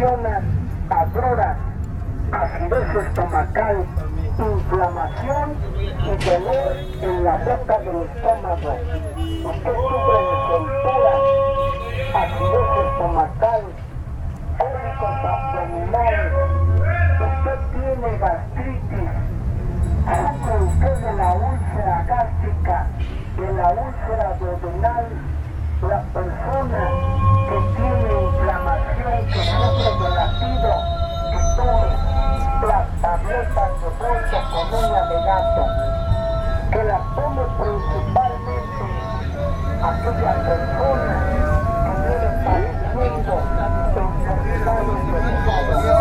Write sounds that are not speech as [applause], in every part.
ocasionan agruras, acidez estomacal, inflamación y dolor en la boca del estómago. Usted sufre de soltura, acidez estomacal, cólicos abdominales, usted tiene gastritis, sufre usted de la úlcera gástrica, de la úlcera duodenal, la persona que tiene inflamación, sufre de latido, que tome las tabletas de bolsa con una de que las tome principalmente aquella persona que viene padeciendo enfermedades de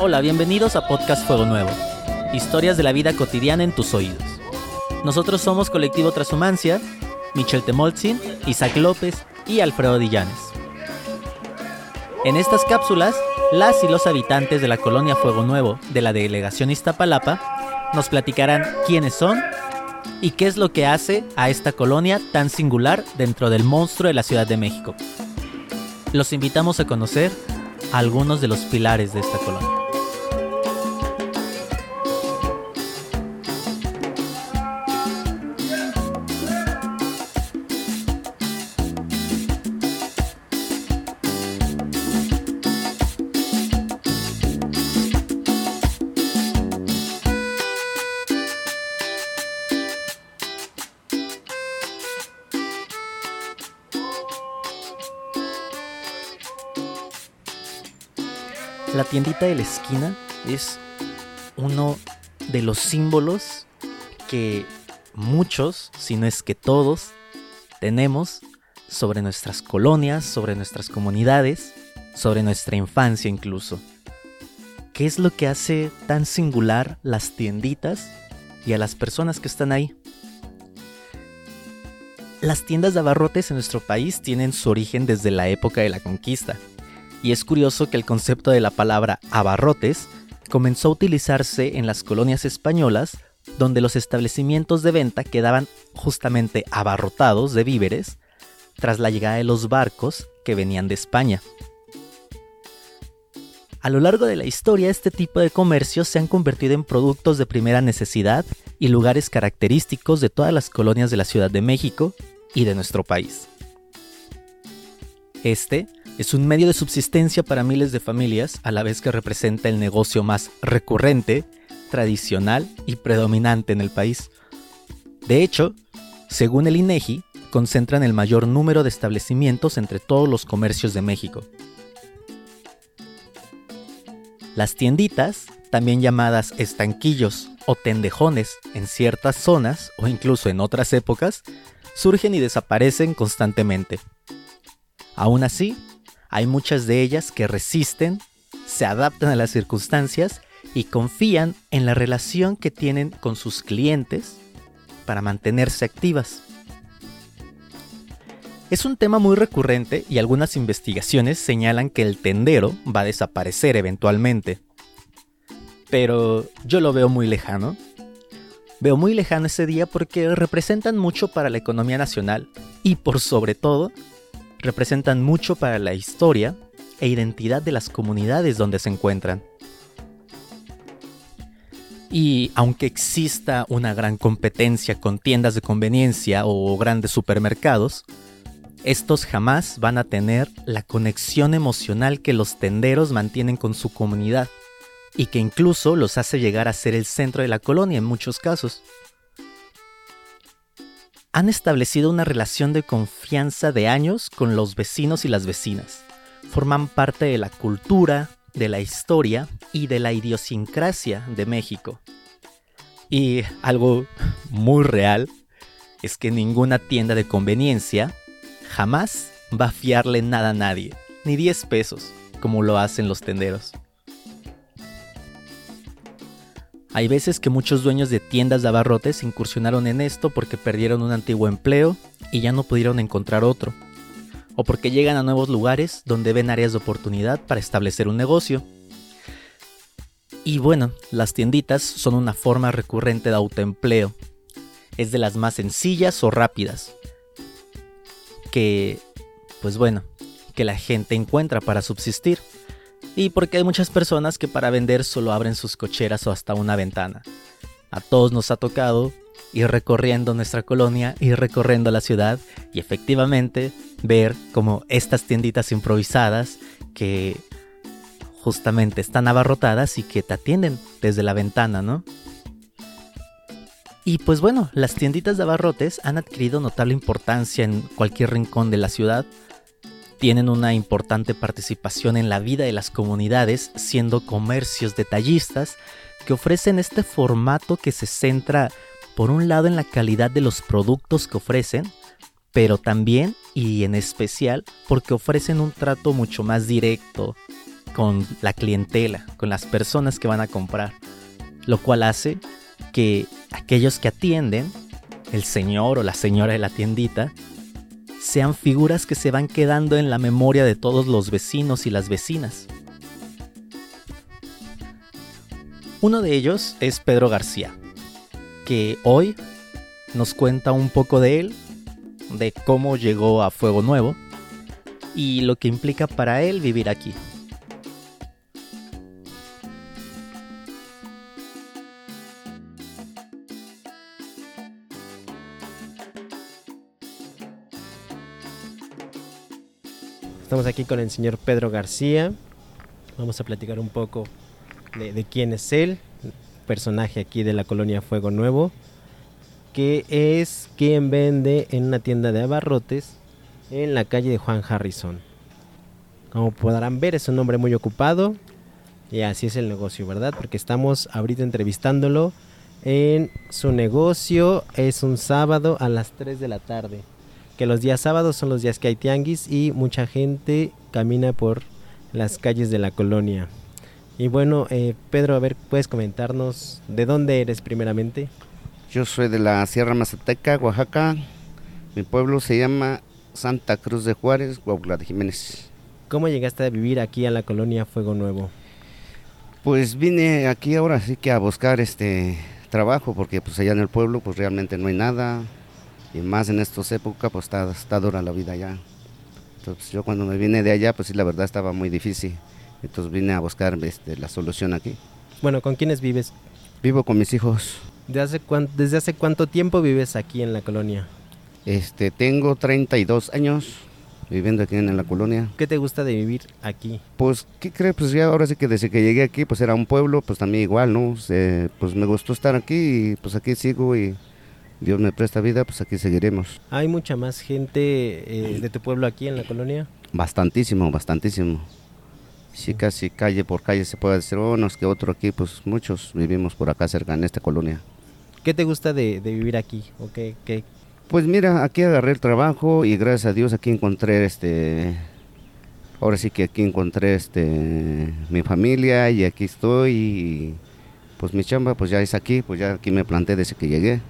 Hola, bienvenidos a Podcast Fuego Nuevo. Historias de la vida cotidiana en tus oídos. Nosotros somos Colectivo Transhumancia, Michel Temolzin, Isaac López y Alfredo Dillanes. En estas cápsulas, las y los habitantes de la colonia Fuego Nuevo de la delegación Iztapalapa nos platicarán quiénes son y qué es lo que hace a esta colonia tan singular dentro del monstruo de la Ciudad de México. Los invitamos a conocer algunos de los pilares de esta colonia. Tiendita de la esquina es uno de los símbolos que muchos, si no es que todos, tenemos sobre nuestras colonias, sobre nuestras comunidades, sobre nuestra infancia incluso. ¿Qué es lo que hace tan singular las tienditas y a las personas que están ahí? Las tiendas de abarrotes en nuestro país tienen su origen desde la época de la conquista. Y es curioso que el concepto de la palabra abarrotes comenzó a utilizarse en las colonias españolas, donde los establecimientos de venta quedaban justamente abarrotados de víveres tras la llegada de los barcos que venían de España. A lo largo de la historia, este tipo de comercios se han convertido en productos de primera necesidad y lugares característicos de todas las colonias de la Ciudad de México y de nuestro país. Este es un medio de subsistencia para miles de familias, a la vez que representa el negocio más recurrente, tradicional y predominante en el país. De hecho, según el INEGI, concentran el mayor número de establecimientos entre todos los comercios de México. Las tienditas, también llamadas estanquillos o tendejones en ciertas zonas o incluso en otras épocas, surgen y desaparecen constantemente. Aún así, hay muchas de ellas que resisten, se adaptan a las circunstancias y confían en la relación que tienen con sus clientes para mantenerse activas. Es un tema muy recurrente y algunas investigaciones señalan que el tendero va a desaparecer eventualmente. Pero yo lo veo muy lejano. Veo muy lejano ese día porque representan mucho para la economía nacional y por sobre todo representan mucho para la historia e identidad de las comunidades donde se encuentran. Y aunque exista una gran competencia con tiendas de conveniencia o grandes supermercados, estos jamás van a tener la conexión emocional que los tenderos mantienen con su comunidad y que incluso los hace llegar a ser el centro de la colonia en muchos casos han establecido una relación de confianza de años con los vecinos y las vecinas. Forman parte de la cultura, de la historia y de la idiosincrasia de México. Y algo muy real es que ninguna tienda de conveniencia jamás va a fiarle nada a nadie, ni 10 pesos, como lo hacen los tenderos. Hay veces que muchos dueños de tiendas de abarrotes incursionaron en esto porque perdieron un antiguo empleo y ya no pudieron encontrar otro. O porque llegan a nuevos lugares donde ven áreas de oportunidad para establecer un negocio. Y bueno, las tienditas son una forma recurrente de autoempleo. Es de las más sencillas o rápidas. Que, pues bueno, que la gente encuentra para subsistir y porque hay muchas personas que para vender solo abren sus cocheras o hasta una ventana. A todos nos ha tocado ir recorriendo nuestra colonia, ir recorriendo la ciudad y efectivamente ver como estas tienditas improvisadas que justamente están abarrotadas y que te atienden desde la ventana, ¿no? Y pues bueno, las tienditas de abarrotes han adquirido notable importancia en cualquier rincón de la ciudad tienen una importante participación en la vida de las comunidades, siendo comercios detallistas que ofrecen este formato que se centra, por un lado, en la calidad de los productos que ofrecen, pero también y en especial porque ofrecen un trato mucho más directo con la clientela, con las personas que van a comprar, lo cual hace que aquellos que atienden, el señor o la señora de la tiendita, sean figuras que se van quedando en la memoria de todos los vecinos y las vecinas. Uno de ellos es Pedro García, que hoy nos cuenta un poco de él, de cómo llegó a Fuego Nuevo y lo que implica para él vivir aquí. Estamos aquí con el señor Pedro García. Vamos a platicar un poco de, quién es él, personaje aquí de la colonia Fuego Nuevo, que es quien vende en una tienda de abarrotes en la calle de Juan Harrison. Como podrán ver, es un hombre muy ocupado y así es el negocio, ¿verdad? Porque estamos ahorita entrevistándolo en su negocio. Es un sábado a las 3 de la tarde que los días sábados son los días que hay tianguis y mucha gente camina por las calles de la colonia. Y bueno, eh, Pedro, a ver, ¿puedes comentarnos de dónde eres primeramente? Yo soy de la Sierra Mazateca, Oaxaca. Mi pueblo se llama Santa Cruz de Juárez, Guaula de Jiménez. ¿Cómo llegaste a vivir aquí a la colonia Fuego Nuevo? Pues vine aquí ahora sí que a buscar este trabajo porque pues allá en el pueblo pues realmente no hay nada, y más en estas épocas pues está, está dura la vida allá. Entonces yo cuando me vine de allá pues sí la verdad estaba muy difícil, entonces vine a buscar este, la solución aquí. Bueno, ¿con quiénes vives? Vivo con mis hijos. ¿Desde hace, ¿Desde hace cuánto tiempo vives aquí en la colonia? Este, tengo 32 años viviendo aquí en la colonia. ¿Qué te gusta de vivir aquí? Pues, ¿qué crees? Pues ya ahora sí que desde que llegué aquí, pues era un pueblo, pues también igual, ¿no? pues me gustó estar aquí y pues aquí sigo y Dios me presta vida, pues aquí seguiremos. ¿Hay mucha más gente eh, de tu pueblo aquí en la colonia? Bastantísimo, bastantísimo. Sí, casi calle por calle se puede decir, unos que otro aquí, pues muchos vivimos por acá cerca en esta colonia. ¿Qué te gusta de, vivir aquí? ¿O qué, Pues mira, aquí agarré el trabajo y gracias a Dios aquí encontré este... Ahora sí que aquí encontré este mi familia y aquí estoy y pues mi chamba pues ya es aquí, pues ya aquí me planté desde que llegué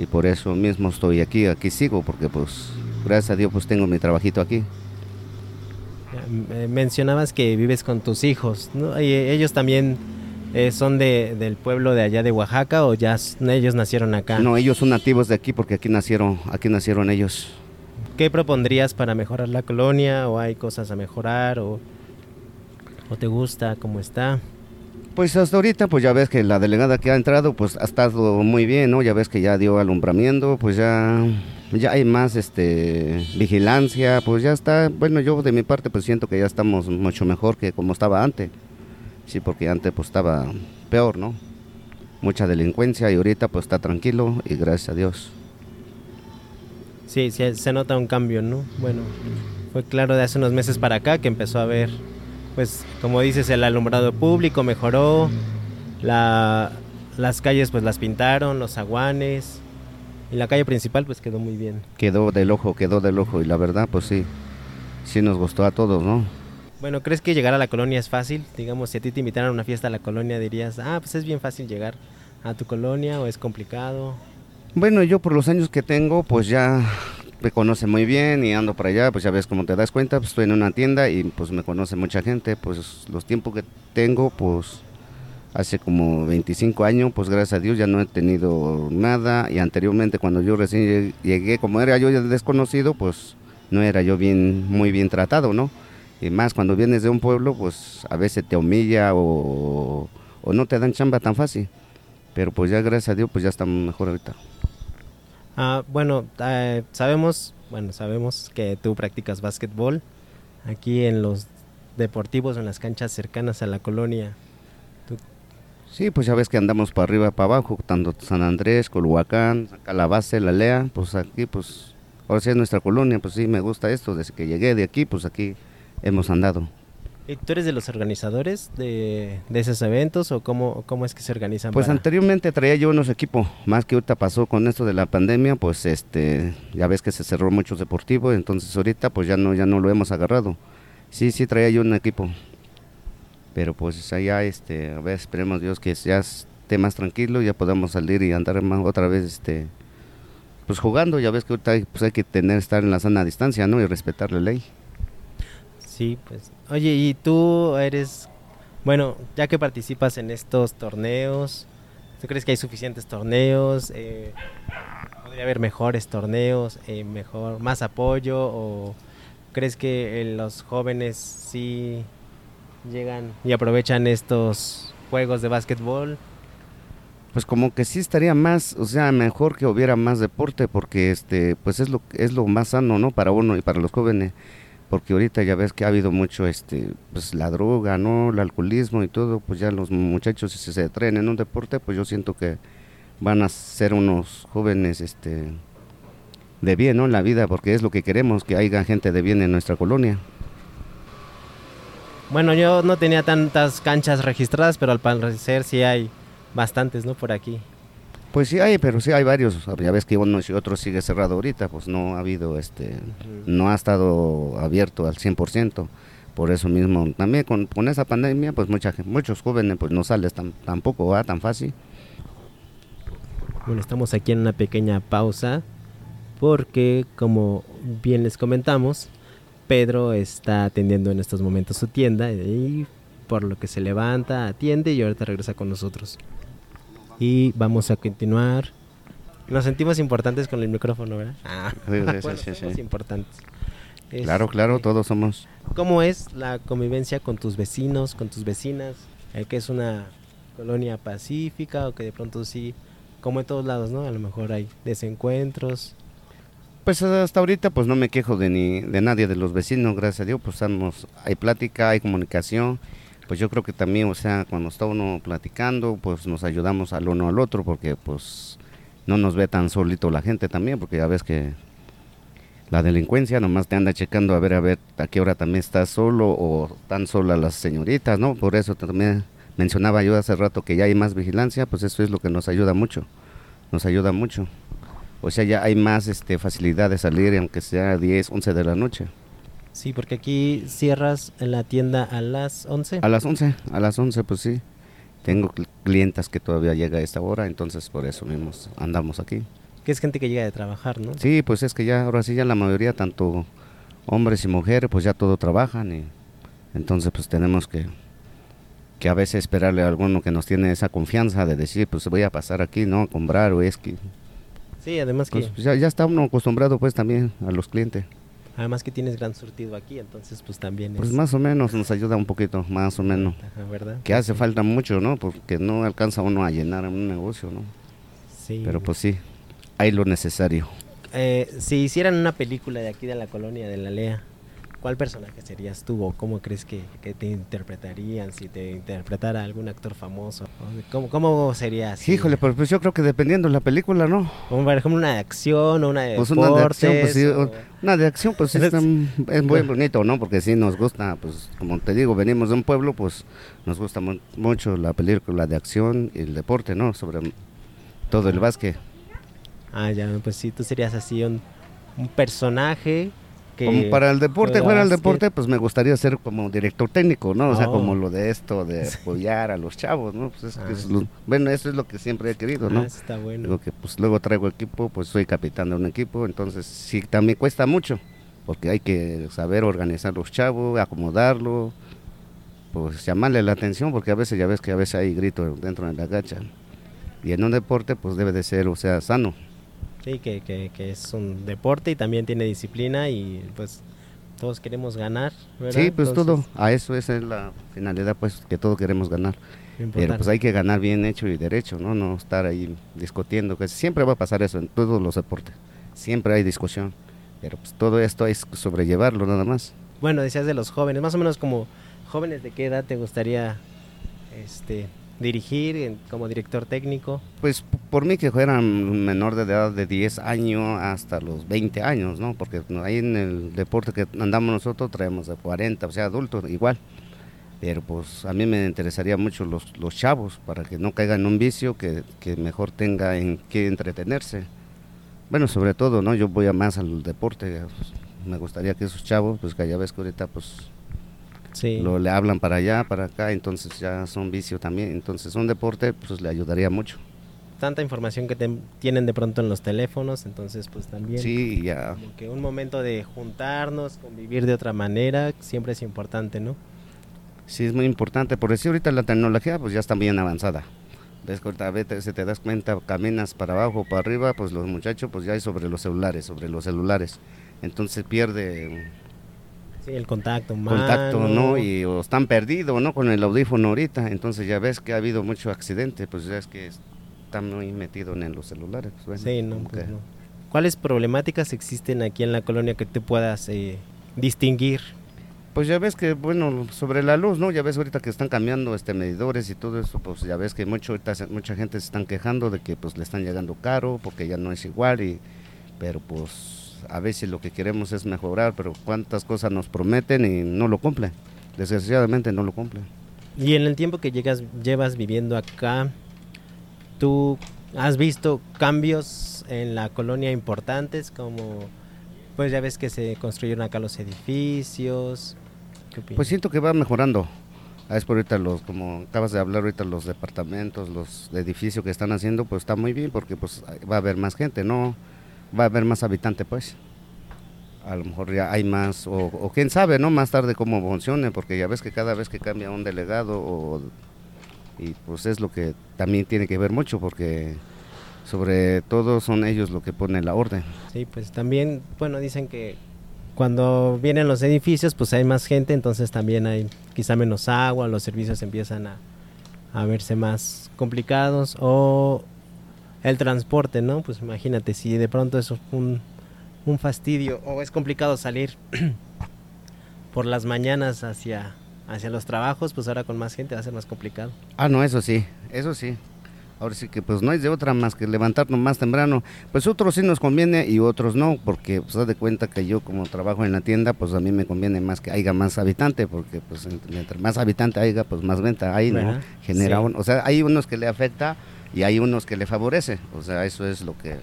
y por eso mismo estoy aquí, aquí sigo, porque pues gracias a Dios pues tengo mi trabajito aquí. Mencionabas que vives con tus hijos, ¿no? ¿Ellos también eh, son de, del pueblo de allá de Oaxaca o ya ellos nacieron acá? No, ellos son nativos de aquí porque aquí nacieron, aquí nacieron ellos. ¿Qué propondrías para mejorar la colonia o hay cosas a mejorar o, o te gusta cómo está? Pues hasta ahorita, pues ya ves que la delegada que ha entrado, pues ha estado muy bien, ¿no? Ya ves que ya dio alumbramiento, pues ya, ya hay más este, vigilancia, pues ya está, bueno, yo de mi parte pues siento que ya estamos mucho mejor que como estaba antes. Sí, porque antes pues estaba peor, ¿no? Mucha delincuencia y ahorita pues está tranquilo y gracias a Dios. Sí, sí, se nota un cambio, ¿no? Bueno, fue claro de hace unos meses para acá que empezó a haber pues como dices, el alumbrado público mejoró, la, las calles pues las pintaron, los aguanes, y la calle principal pues quedó muy bien. Quedó del ojo, quedó del ojo, y la verdad pues sí, sí nos gustó a todos, ¿no? Bueno, ¿crees que llegar a la colonia es fácil? Digamos, si a ti te invitaran a una fiesta a la colonia, dirías, ah, pues es bien fácil llegar a tu colonia o es complicado. Bueno, yo por los años que tengo, pues ya me conoce muy bien y ando para allá, pues ya ves como te das cuenta, pues estoy en una tienda y pues me conoce mucha gente, pues los tiempos que tengo, pues hace como 25 años, pues gracias a Dios ya no he tenido nada y anteriormente cuando yo recién llegué, como era yo ya desconocido, pues no era yo bien muy bien tratado, ¿no? Y más cuando vienes de un pueblo, pues a veces te humilla o, o no te dan chamba tan fácil. Pero pues ya gracias a Dios, pues ya estamos mejor ahorita. Ah, bueno, eh, sabemos, bueno, sabemos que tú practicas básquetbol aquí en los deportivos, en las canchas cercanas a la colonia. Sí, pues ya ves que andamos para arriba, para abajo, tanto San Andrés, Colhuacán, acá la base, la Lea, pues aquí, pues, ahora sí es nuestra colonia, pues sí, me gusta esto, desde que llegué de aquí, pues aquí hemos andado. ¿Y tú eres de los organizadores de, de esos eventos o cómo, cómo es que se organizan? Pues para- anteriormente traía yo unos equipos, más que ahorita pasó con esto de la pandemia, pues este, ya ves que se cerró muchos deportivos, entonces ahorita pues ya no, ya no lo hemos agarrado. Sí, sí traía yo un equipo, pero pues allá, este, a ver, esperemos Dios que ya esté más tranquilo, ya podamos salir y andar más otra vez, este, pues jugando, ya ves que ahorita hay, pues hay que tener, estar en la sana distancia, ¿no? Y respetar la ley. Sí, pues. Oye, ¿y tú eres, bueno, ya que participas en estos torneos, ¿tú crees que hay suficientes torneos? Eh, ¿Podría haber mejores torneos, eh, mejor, más apoyo? ¿O crees que eh, los jóvenes sí llegan y aprovechan estos juegos de básquetbol? Pues como que sí estaría más, o sea, mejor que hubiera más deporte porque este pues es lo es lo más sano, ¿no? Para uno y para los jóvenes, porque ahorita ya ves que ha habido mucho este pues la droga, ¿no? El alcoholismo y todo, pues ya los muchachos si se traen en un deporte, pues yo siento que van a ser unos jóvenes este de bien, ¿no? En la vida, porque es lo que queremos, que haya gente de bien en nuestra colonia. Bueno, yo no tenía tantas canchas registradas, pero al parecer sí hay bastantes, ¿no? Por aquí. Pues sí hay, pero sí hay varios. Ya ves que unos y otros sigue cerrado ahorita, pues no ha habido este no ha estado abierto al 100%. Por eso mismo, también con, con esa pandemia, pues mucha, muchos jóvenes pues no sales tan, tampoco va tan fácil. Bueno, estamos aquí en una pequeña pausa porque, como bien les comentamos, Pedro está atendiendo en estos momentos su tienda y por lo que se levanta, atiende y ahorita regresa con nosotros. Y vamos a continuar. Nos sentimos importantes con el micrófono, ¿verdad? Ah, Sí, sí, [laughs] bueno, sí, somos importantes. Claro, claro, Este, todos somos. ¿Cómo es la convivencia con tus vecinos, con tus vecinas? Eh, que es una colonia pacífica o que de pronto sí, como en todos lados, ¿no? A lo mejor hay desencuentros. Pues hasta ahorita pues no me quejo de ni de nadie de los vecinos, gracias a Dios, pues estamos, hay plática, hay comunicación. Pues yo creo que también, o sea, cuando está uno platicando, pues nos ayudamos al uno al otro porque pues no nos ve tan solito la gente también, porque ya ves que la delincuencia nomás te anda checando a ver a ver a qué hora también estás solo o tan solas las señoritas, ¿no? Por eso también mencionaba yo hace rato que ya hay más vigilancia, pues eso es lo que nos ayuda mucho, nos ayuda mucho. O sea, ya hay más este, facilidad de salir, aunque sea 10, 11 de la noche. Sí, porque aquí cierras en la tienda a las 11. A las 11, a las 11, pues sí. Tengo cl- clientas que todavía llega a esta hora, entonces por eso mismo andamos aquí. Que es gente que llega de trabajar, ¿no? Sí, pues es que ya, ahora sí, ya la mayoría, tanto hombres y mujeres, pues ya todo trabajan y entonces pues tenemos que, que a veces esperarle a alguno que nos tiene esa confianza de decir, pues voy a pasar aquí, ¿no? A comprar o es que... Sí, además que, Pues ya, ya está uno acostumbrado pues también a los clientes. Además que tienes gran surtido aquí, entonces pues también Pues es... más o menos nos ayuda un poquito, más o menos. Ajá, ¿verdad? Que hace falta mucho, ¿no? Porque no alcanza uno a llenar un negocio, ¿no? Sí. Pero pues sí, hay lo necesario. Eh, si hicieran una película de aquí de la colonia de la Lea, ¿cuál personaje serías tú o cómo crees que, que te interpretarían si te interpretara algún actor famoso? ¿Cómo, cómo sería así? Híjole, pues, pues yo creo que dependiendo de la película, ¿no? Como por ejemplo una de acción o una de Pues una de acción, pues sí, deportes, o- una de acción, pues sí [laughs] es muy bonito, ¿no? Porque sí nos gusta, pues como te digo, venimos de un pueblo, pues nos gusta mu- mucho la película de acción y el deporte, ¿no? Sobre todo el básquet. Ah, ya, pues sí, tú serías así un, un personaje que... Como para el deporte, fuera el deporte, pues me gustaría ser como director técnico, ¿no? O sea, Oh. como lo de esto, de [laughs] apoyar a los chavos, ¿no? Pues es que Ah, es lo- bueno, eso es lo que siempre he querido, Ah, ¿no? eso está bueno. Digo que pues luego traigo equipo, pues soy capitán de un equipo, entonces sí, también cuesta mucho, porque hay que saber organizar los chavos, acomodarlo, pues llamarle la atención, porque a veces ya ves que a veces hay grito dentro de la gacha. Y en un deporte pues debe de ser, o sea, sano. Sí, que, que, que es un deporte y también tiene disciplina y pues todos queremos ganar, ¿verdad? Sí, pues todo, a eso esa es la finalidad, pues que todos queremos ganar. importante. Pero pues hay que ganar bien hecho y derecho, ¿no? No estar ahí discutiendo, que siempre va a pasar eso en todos los deportes. Siempre hay discusión. Pero pues todo esto es sobrellevarlo nada más. Bueno, decías de los jóvenes, más o menos como jóvenes de qué edad te gustaría este dirigir como director técnico. Pues por mí que fueran menor de edad de 10 años hasta los 20 años, ¿no? Porque ahí en el deporte que andamos nosotros traemos de 40, o sea, adultos igual. Pero pues a mí me interesaría mucho los, los chavos para que no caigan en un vicio, que, que mejor tenga en qué entretenerse. Bueno, sobre todo, ¿no? Yo voy a más al deporte. pues, me gustaría que esos chavos, pues que ya ves que ahorita pues Sí. lo, le hablan para allá, para acá, entonces ya son vicio también. Entonces un deporte pues le ayudaría mucho. Tanta información que te- tienen de pronto en los teléfonos, entonces pues también Sí, ya. como que un momento de juntarnos, convivir de otra manera, siempre es importante, ¿no? Sí, es muy importante. Por decir ahorita la tecnología pues ya está bien avanzada. Ves que ahorita si te das cuenta, caminas para abajo, para arriba, pues los muchachos pues ya hay sobre los celulares, sobre los celulares. Entonces pierde Sí, el contacto humano. contacto, ¿no? Y o están perdidos, ¿no? Con el audífono ahorita. Entonces ya ves que ha habido mucho accidente, pues ya es que están muy metidos en los celulares. pues, bueno, Sí, no, pues que- no. ¿Cuáles problemáticas existen aquí en la colonia que tú puedas eh, distinguir? Pues ya ves que, bueno, sobre la luz, ¿no? Ya ves ahorita que están cambiando este medidores y todo eso, pues ya ves que mucho, ahorita mucha gente se están quejando de que pues le están llegando caro porque ya no es igual, y, pero pues a veces lo que queremos es mejorar, pero cuántas cosas nos prometen y no lo cumplen. Desgraciadamente no lo cumplen. Y en el tiempo que llegas, llevas viviendo acá, ¿tú has visto cambios en la colonia importantes? Como, pues ya ves que se construyeron acá los edificios. ¿Qué? Pues siento que va mejorando. Ah, Es por ahorita los, como acabas de hablar ahorita, los departamentos, los edificios que están haciendo, pues está muy bien porque pues va a haber más gente, ¿no? Va a haber más habitantes, pues. A lo mejor ya hay más, o, o quién sabe, ¿no? Más tarde cómo funcione, porque ya ves que cada vez que cambia un delegado, o, y pues es lo que también tiene que ver mucho, porque sobre todo son ellos los que ponen la orden. Sí, pues también, bueno, dicen que cuando vienen los edificios, pues hay más gente, entonces también hay quizá menos agua, los servicios empiezan a, a verse más complicados o el transporte, ¿no? Pues imagínate, si de pronto es un, un fastidio o es complicado salir [clears throat] por las mañanas hacia, hacia los trabajos, pues ahora con más gente va a ser más complicado. Ah, no, eso sí, eso sí. Ahora sí que pues no hay de otra más que levantarnos más temprano. Pues otros sí nos conviene y otros no, porque pues haz de cuenta que yo como trabajo en la tienda, pues a mí me conviene más que haya más habitante, porque pues entre, entre más habitante haya, pues más venta hay, ¿no? Genera Sí. un- o sea, hay unos que le afecta y hay unos que le favorece. O sea, eso es lo que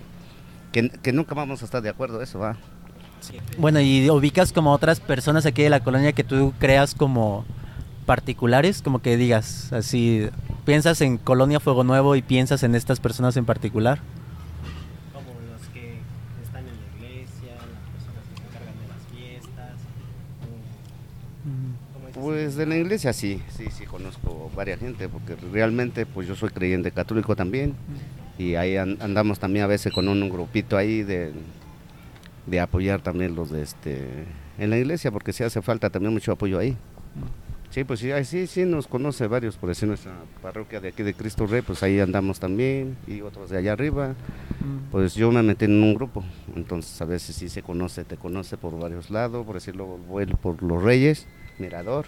que, que nunca vamos a estar de acuerdo, eso va. Bueno, y ubicas como otras personas aquí de la colonia que tú creas como particulares, como que digas, así, piensas en Colonia Fuego Nuevo y piensas en estas personas en particular. De la iglesia sí, sí, sí conozco varias gente, porque realmente pues yo soy creyente católico también y ahí an- andamos también a veces con un, grupito ahí de, de apoyar también los de este en la iglesia, porque sí hace falta también mucho apoyo ahí. Sí, pues sí, sí, sí nos conoce varios, por decir nuestra parroquia de aquí de Cristo Rey, pues ahí andamos también y otros de allá arriba. Pues yo me metí en un grupo, entonces a veces sí se conoce, te conoce por varios lados, por decirlo, voy por los Reyes, Mirador,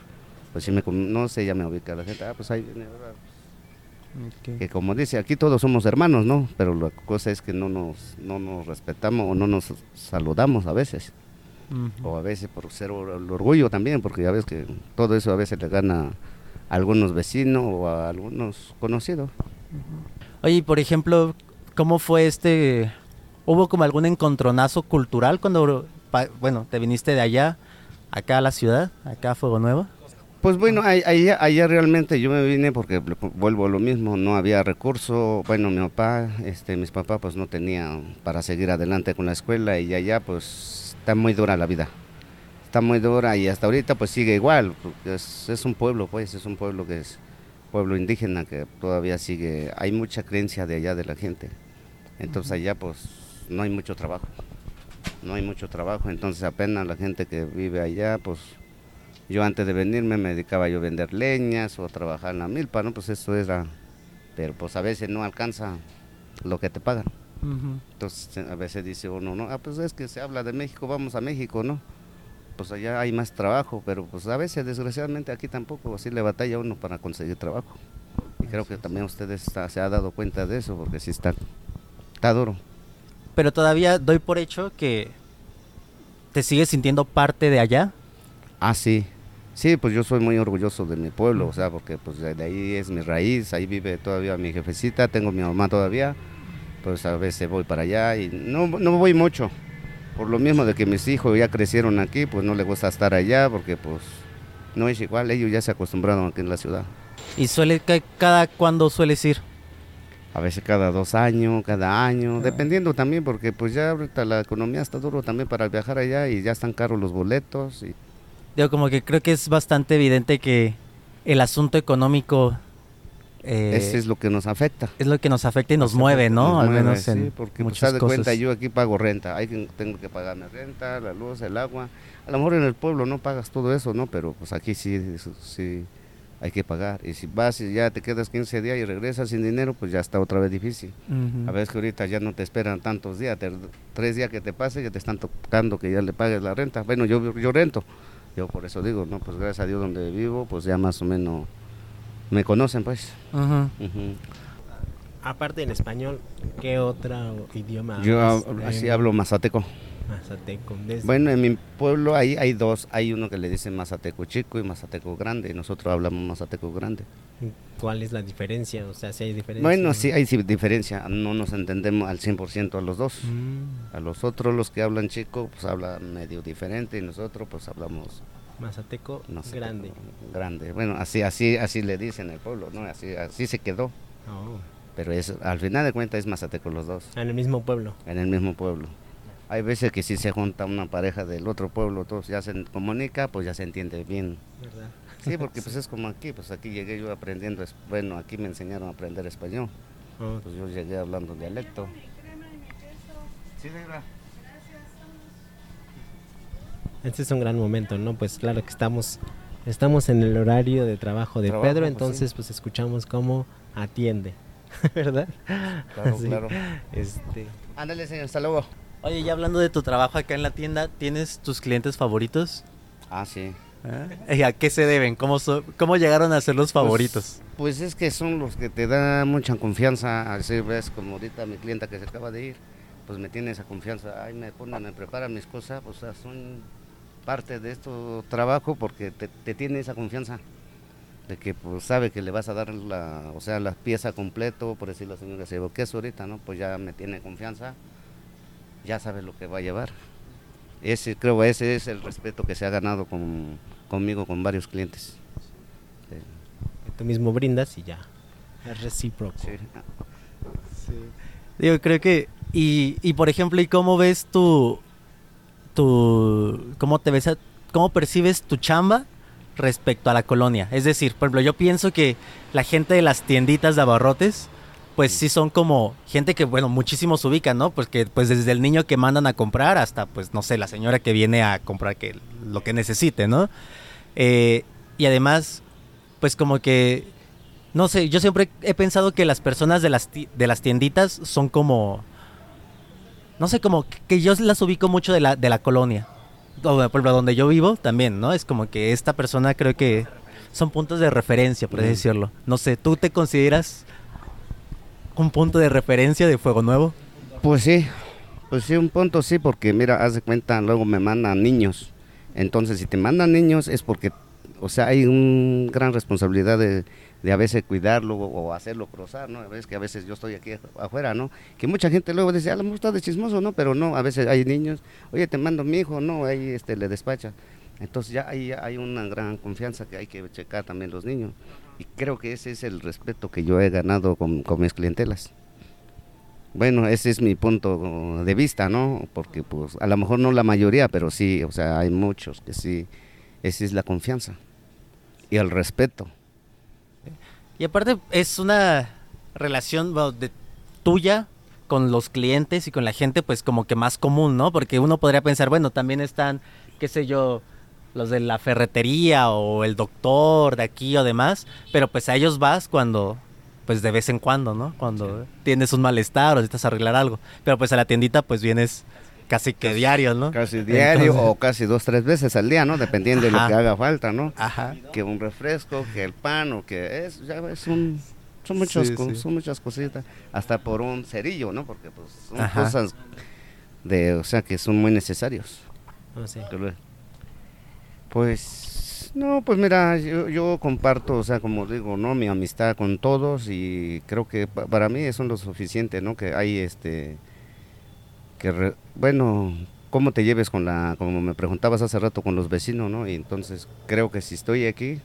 pues si me conoce, ya me ubica la gente, ah, pues ahí viene, ¿verdad? que como dice, aquí todos somos hermanos, ¿no? Pero la cosa es que no nos, no nos respetamos o no nos saludamos a veces, o a veces por ser el orgullo también, porque ya ves que todo eso a veces le gana a algunos vecinos o a algunos conocidos. Oye, por ejemplo, ¿cómo fue este... ¿Hubo como algún encontronazo cultural cuando bueno, te viniste de allá, acá a la ciudad, acá a Fuego Nuevo. Pues bueno, allá, allá realmente yo me vine porque vuelvo a lo mismo, no había recurso, bueno, mi papá, este, mis papás pues no tenían para seguir adelante con la escuela y allá pues está muy dura la vida, está muy dura y hasta ahorita pues sigue igual, porque es, es un pueblo pues, es un pueblo que es pueblo indígena que todavía sigue, hay mucha creencia de allá de la gente, entonces allá pues no hay mucho trabajo, no hay mucho trabajo, entonces apenas la gente que vive allá pues yo antes de venirme me dedicaba yo a vender leñas o a trabajar en la milpa, ¿no? Pues eso era, pero pues a veces no alcanza lo que te pagan. Entonces a veces dice uno, no, ah, pues es que se habla de México, vamos a México, ¿no? Pues allá hay más trabajo, pero pues a veces desgraciadamente aquí tampoco, así le batalla uno para conseguir trabajo. Y creo que también ustedes está- se ha dado cuenta de eso, porque sí está, está duro. Pero todavía doy por hecho que te sigues sintiendo parte de allá. Ah, sí. Sí, pues yo soy muy orgulloso de mi pueblo, o sea, porque pues de ahí es mi raíz, ahí vive todavía mi jefecita, tengo mi mamá todavía, pues a veces voy para allá y no, no voy mucho, por lo mismo de que mis hijos ya crecieron aquí, pues no les gusta estar allá, porque pues no es igual, ellos ya se acostumbraron aquí en la ciudad. ¿Y suele ca- cada cuándo sueles ir? A veces cada dos años, cada año, dependiendo también, porque pues ya ahorita la economía está duro también para viajar allá y ya están caros los boletos y Digo, como que creo que es bastante evidente que el asunto económico eh, eso es lo que nos afecta. es lo que nos afecta y nos Nos mueve, ¿no? nos Al mueve, menos sí, en porque pues, muchas de cosas. cuenta yo aquí pago renta, hay que- tengo que pagar mi renta, la luz, el agua. A lo mejor en el pueblo no pagas todo eso, ¿no? Pero pues aquí sí, eso sí hay que pagar. Y si vas y ya te quedas 15 días y regresas sin dinero, pues ya está otra vez difícil. Ujú. A veces que ahorita ya no te esperan tantos días, te- tres días que te pase ya te están tocando que ya le pagues la renta. Bueno, yo, yo rento, yo por eso digo, no, pues gracias a Dios donde vivo, pues ya más o menos me conocen, pues. Aparte en español, ¿qué otro idioma Yo así hablo mazateco. Mazateco. Desde- Bueno, en mi pueblo ahí hay dos, hay uno que le dicen mazateco chico y mazateco grande, y nosotros hablamos mazateco grande. ¿Cuál es la diferencia? O sea, si hay diferencia. Bueno, sí hay diferencia, no nos entendemos al 100% a los dos. Mm, A los otros, los que hablan chico, pues hablan medio diferente y nosotros pues hablamos Mazateco grande. grande. Bueno, así así así le dicen en el pueblo, ¿no? Así así se quedó, Oh, pero es al final de cuentas es mazateco los dos, En el mismo pueblo. en el mismo pueblo. Hay veces que si se junta una pareja del otro pueblo, todos ya se comunica, pues ya se entiende bien. ¿verdad? Sí, porque [laughs] pues es como aquí, pues aquí llegué yo aprendiendo, bueno, aquí me enseñaron a aprender español, Oh, pues yo llegué hablando dialecto. Sí, negra. Este es un gran momento, ¿no? Pues claro que estamos estamos en el horario de trabajo de Trabajo, Pedro, pues, entonces sí. pues escuchamos cómo atiende, [laughs] ¿verdad? Claro, [laughs] Sí. claro. Este, Ándale, señor, hasta luego. Oye, ya hablando de tu trabajo acá en la tienda, ¿tienes tus clientes favoritos? Ah, sí. ¿Y ¿A qué se deben? ¿Cómo, so- cómo llegaron a ser los favoritos? Pues, pues es que son los que te dan mucha confianza, así ves, como ahorita mi clienta que se acaba de ir, pues me tiene esa confianza, ay, me ponen, me preparan mis cosas, pues o sea, son parte de esto trabajo porque te, te tiene esa confianza de que pues sabe que le vas a dar la, o sea, la pieza completo, por decir la señora se llevó queso ahorita, ¿no? Pues ya me tiene confianza, ya sabe lo que va a llevar. Ese, creo, ese es el respeto que se ha ganado con, conmigo, con varios clientes. Sí. tú mismo brindas y ya. Es recíproco. Sí. Digo, creo que... Y, y por ejemplo, ¿y cómo ves tu... tu ¿Cómo te ves? a- ¿Cómo percibes tu chamba respecto a la colonia? Es decir, por ejemplo, yo pienso que la gente de las tienditas de abarrotes, pues sí son como gente que, bueno, muchísimos ubican, ¿no? Pues que pues desde el niño que mandan a comprar hasta, pues, no sé, la señora que viene a comprar que, lo que necesite, ¿no? Eh, y además, pues como que, no sé, yo siempre he pensado que las personas de las, de las tienditas son como, no sé, como que yo las ubico mucho de la, de la colonia. O, por ejemplo, donde yo vivo también, ¿no? Es como que esta persona creo que son puntos de referencia, por así decirlo. No sé, ¿tú te consideras un punto de referencia de Fuego Nuevo? Pues sí, pues sí, un punto sí, porque mira, haz de cuenta, luego me mandan niños. Entonces, si te mandan niños es porque o sea, hay una gran responsabilidad de, de a veces cuidarlo o hacerlo cruzar, ¿no? A veces que a veces yo estoy aquí afuera, ¿no? Que mucha gente luego dice, a lo mejor está de chismoso, ¿no? Pero no, a veces hay niños, oye, te mando mi hijo, no, ahí este, le despacha. Entonces ya hay, hay una gran confianza que hay que checar también los niños. Y creo que ese es el respeto que yo he ganado con, con mis clientelas. Bueno, ese es mi punto de vista, ¿no? Porque pues a lo mejor no la mayoría, pero sí, o sea, hay muchos que sí, esa es la confianza y el respeto. Y aparte es una relación de tuya con los clientes y con la gente pues como que más común, ¿no? Porque uno podría pensar, bueno, también están, qué sé yo, los de la ferretería o el doctor de aquí o demás, pero pues a ellos vas cuando pues de vez en cuando, ¿no? Cuando tienes un malestar o necesitas arreglar algo. Pero pues a la tiendita pues vienes casi que diario, ¿no? Casi diario o casi dos, tres veces al día, ¿no? Dependiendo de lo que haga falta, ¿no? Ajá. Que un refresco, que el pan o que es, ya es un, son, muchos, son muchas cositas. Hasta por un cerillo, ¿no? Porque pues son cosas de, o sea, que son muy necesarios. Oh, sí. Pues no, pues mira, yo, comparto, o sea, como digo, ¿no? Mi amistad con todos y creo que para mí eso es lo suficiente, ¿no? Que hay este, que, bueno, cómo te lleves con la, como me preguntabas hace rato, con los vecinos, ¿no? Y entonces creo que si estoy aquí,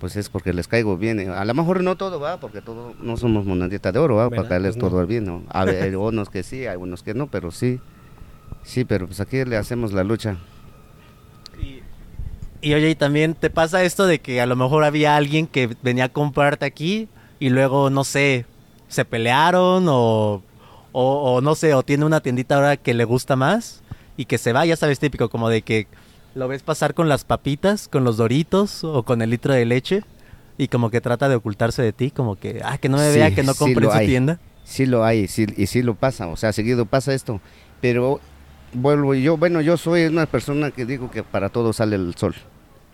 pues es porque les caigo bien. A lo mejor no todo va, porque todo, no somos monedita de oro, ¿va? Para caerles pues todo al bien, ¿no? Hay [laughs] unos que sí, hay unos que no, pero sí, sí, pero pues aquí le hacemos la lucha. Y oye, y también te pasa esto de que a lo mejor había alguien que venía a comprarte aquí y luego, no sé, se pelearon o, o, no sé, o tiene una tiendita ahora que le gusta más y que se va, ya sabes, típico, como de que lo ves pasar con las papitas, con los doritos o con el litro de leche y como que trata de ocultarse de ti, como que, ah, que no me vea, que no compre en su tienda. Sí lo hay, sí, y sí lo pasa, o sea, seguido pasa esto, pero vuelvo yo, bueno, yo soy una persona que digo que para todo sale el sol,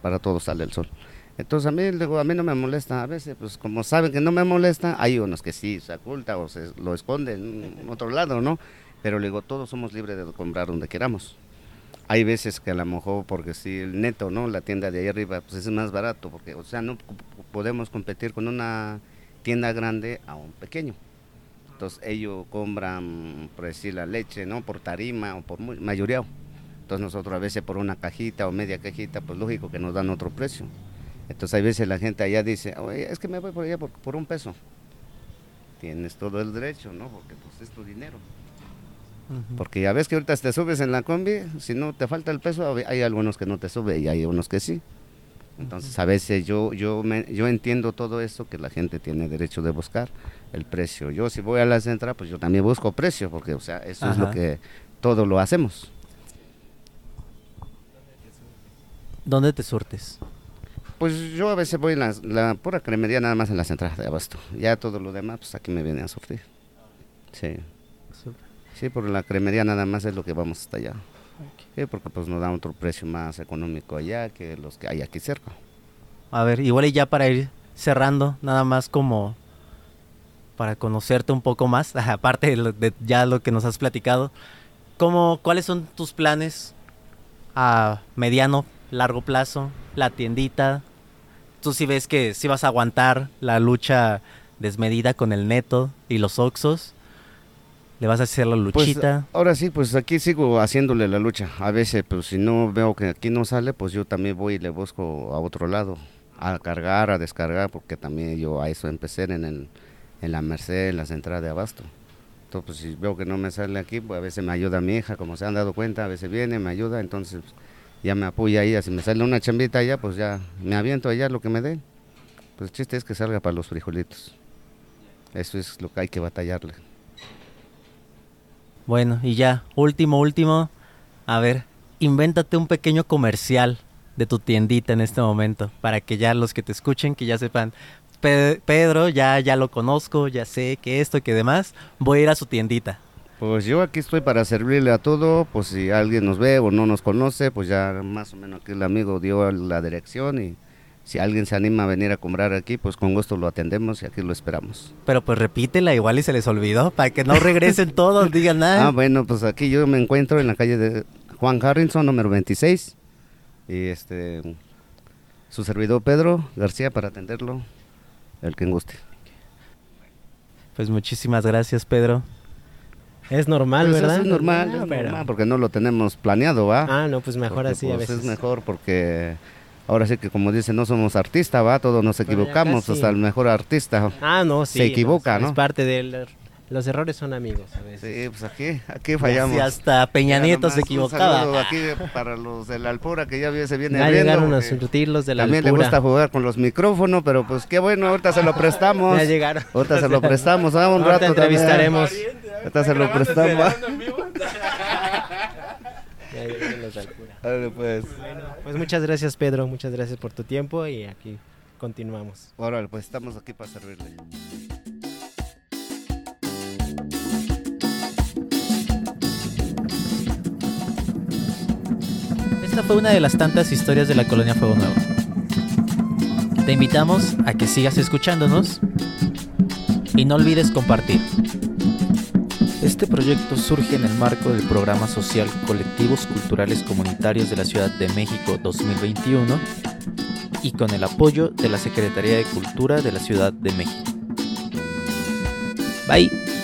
para todo sale el sol. Entonces a mí, digo, a mí no me molesta, a veces, pues como saben que no me molesta, hay unos que sí se oculta o se lo esconden en otro lado, ¿no? Pero le digo, todos somos libres de comprar donde queramos. Hay veces que a lo mejor, porque si el neto, ¿no? La tienda de ahí arriba, pues es más barato, porque, o sea, no podemos competir con una tienda grande a un pequeño. Entonces ellos compran, por decir, la leche, ¿no? Por tarima o por mayoría. Entonces nosotros a veces por una cajita o media cajita, pues lógico que nos dan otro precio. Entonces hay veces la gente allá dice, Oye, es que me voy por allá por, un peso. Tienes todo el derecho, ¿no? Porque pues es tu dinero. Porque ya ves que ahorita te subes en la combi, si no te falta el peso, hay algunos que no te sube y hay unos que sí. Entonces a veces yo, yo, me, yo entiendo todo esto que la gente tiene derecho de buscar el precio. Yo si voy a la central, pues yo también busco precio, porque o sea, eso es lo que todo lo hacemos. ¿Dónde te surtes? Pues yo a veces voy en la, la, pura cremería nada más en la central de abasto. Ya todo lo demás, pues aquí me vienen a surtir. Sí. Sí, por la cremería nada más es lo que vamos hasta allá. Sí, porque pues nos da otro precio más económico allá que los que hay aquí cerca. A ver, igual y ya para ir cerrando, nada más como para conocerte un poco más, [laughs] aparte de, ya lo que nos has platicado, ¿cómo, ¿cuáles son tus planes a mediano, largo plazo? La tiendita, tú sí ves que sí vas a aguantar la lucha desmedida con el neto y los oxos. ¿Le vas a hacer la pues, luchita? ahora sí, pues aquí sigo haciéndole la lucha. A veces, pues si no veo que aquí no sale, pues yo también voy y le busco a otro lado, a cargar, a descargar, porque también yo a eso empecé en el, en la Merced, en la central de Abasto. Entonces, pues, si veo que no me sale aquí, pues a veces me ayuda mi hija, como se han dado cuenta, a veces viene, me ayuda, entonces ya me apoya ahí, si me sale una chambita allá, pues ya me aviento allá lo que me dé. Pues el chiste es que salga para los frijolitos. Eso es lo que hay que batallarle. Bueno, y ya, último, último, a ver, invéntate un pequeño comercial de tu tiendita en este momento, para que ya los que te escuchen, que ya sepan, Pedro, ya, ya lo conozco, ya sé que esto, que demás, voy a ir a su tiendita. Pues yo aquí estoy para servirle a todo, pues si alguien nos ve o no nos conoce, pues ya más o menos aquí el amigo dio la dirección y si alguien se anima a venir a comprar aquí, pues con gusto lo atendemos y aquí lo esperamos. Pero pues repítela, igual y se les olvidó, para que no regresen [laughs] todos, digan nada. Ah, bueno, pues aquí yo me encuentro en la calle de Juan Harrison, número 26, y este su servidor Pedro García para atenderlo, el que guste. Pues muchísimas gracias, Pedro. Es normal, Pues ¿verdad? Es normal, Ah, es pero- normal, porque no lo tenemos planeado, ¿va? Ah, no, pues mejor Porque, así a pues, veces. Es mejor porque ahora sí que como dicen, no somos artistas, ¿va? Todos nos equivocamos, hasta el mejor artista. Ah, no, sí. Se equivoca, ¿no? Es parte del... Los errores son amigos a veces. Sí, pues aquí, aquí fallamos. Si hasta Peña Nieto se un equivocaba. saludo aquí para los de la Alpura que ya se viene Ya llegaron a surtirlos de la También le Alpura. gusta jugar con los micrófonos, pero pues qué bueno, ahorita se lo [laughs] prestamos. Ya llegaron. Ahorita se lo [laughs] prestamos, ah, un Ahorita rato también. entrevistaremos. Ahorita se lo prestamos. [laughs] Ya llegaron los de Alpura. Dale, pues. Pues muchas gracias, Pedro. Muchas gracias por tu tiempo y aquí continuamos. Órale, pues estamos aquí para servirle. Esta fue una de las tantas historias de la colonia Fuego Nuevo. Te invitamos a que sigas escuchándonos y no olvides compartir. Este proyecto surge en el marco del programa social Colectivos Culturales Comunitarios de la Ciudad de México 2021 y con el apoyo de la Secretaría de Cultura de la Ciudad de México. Bye.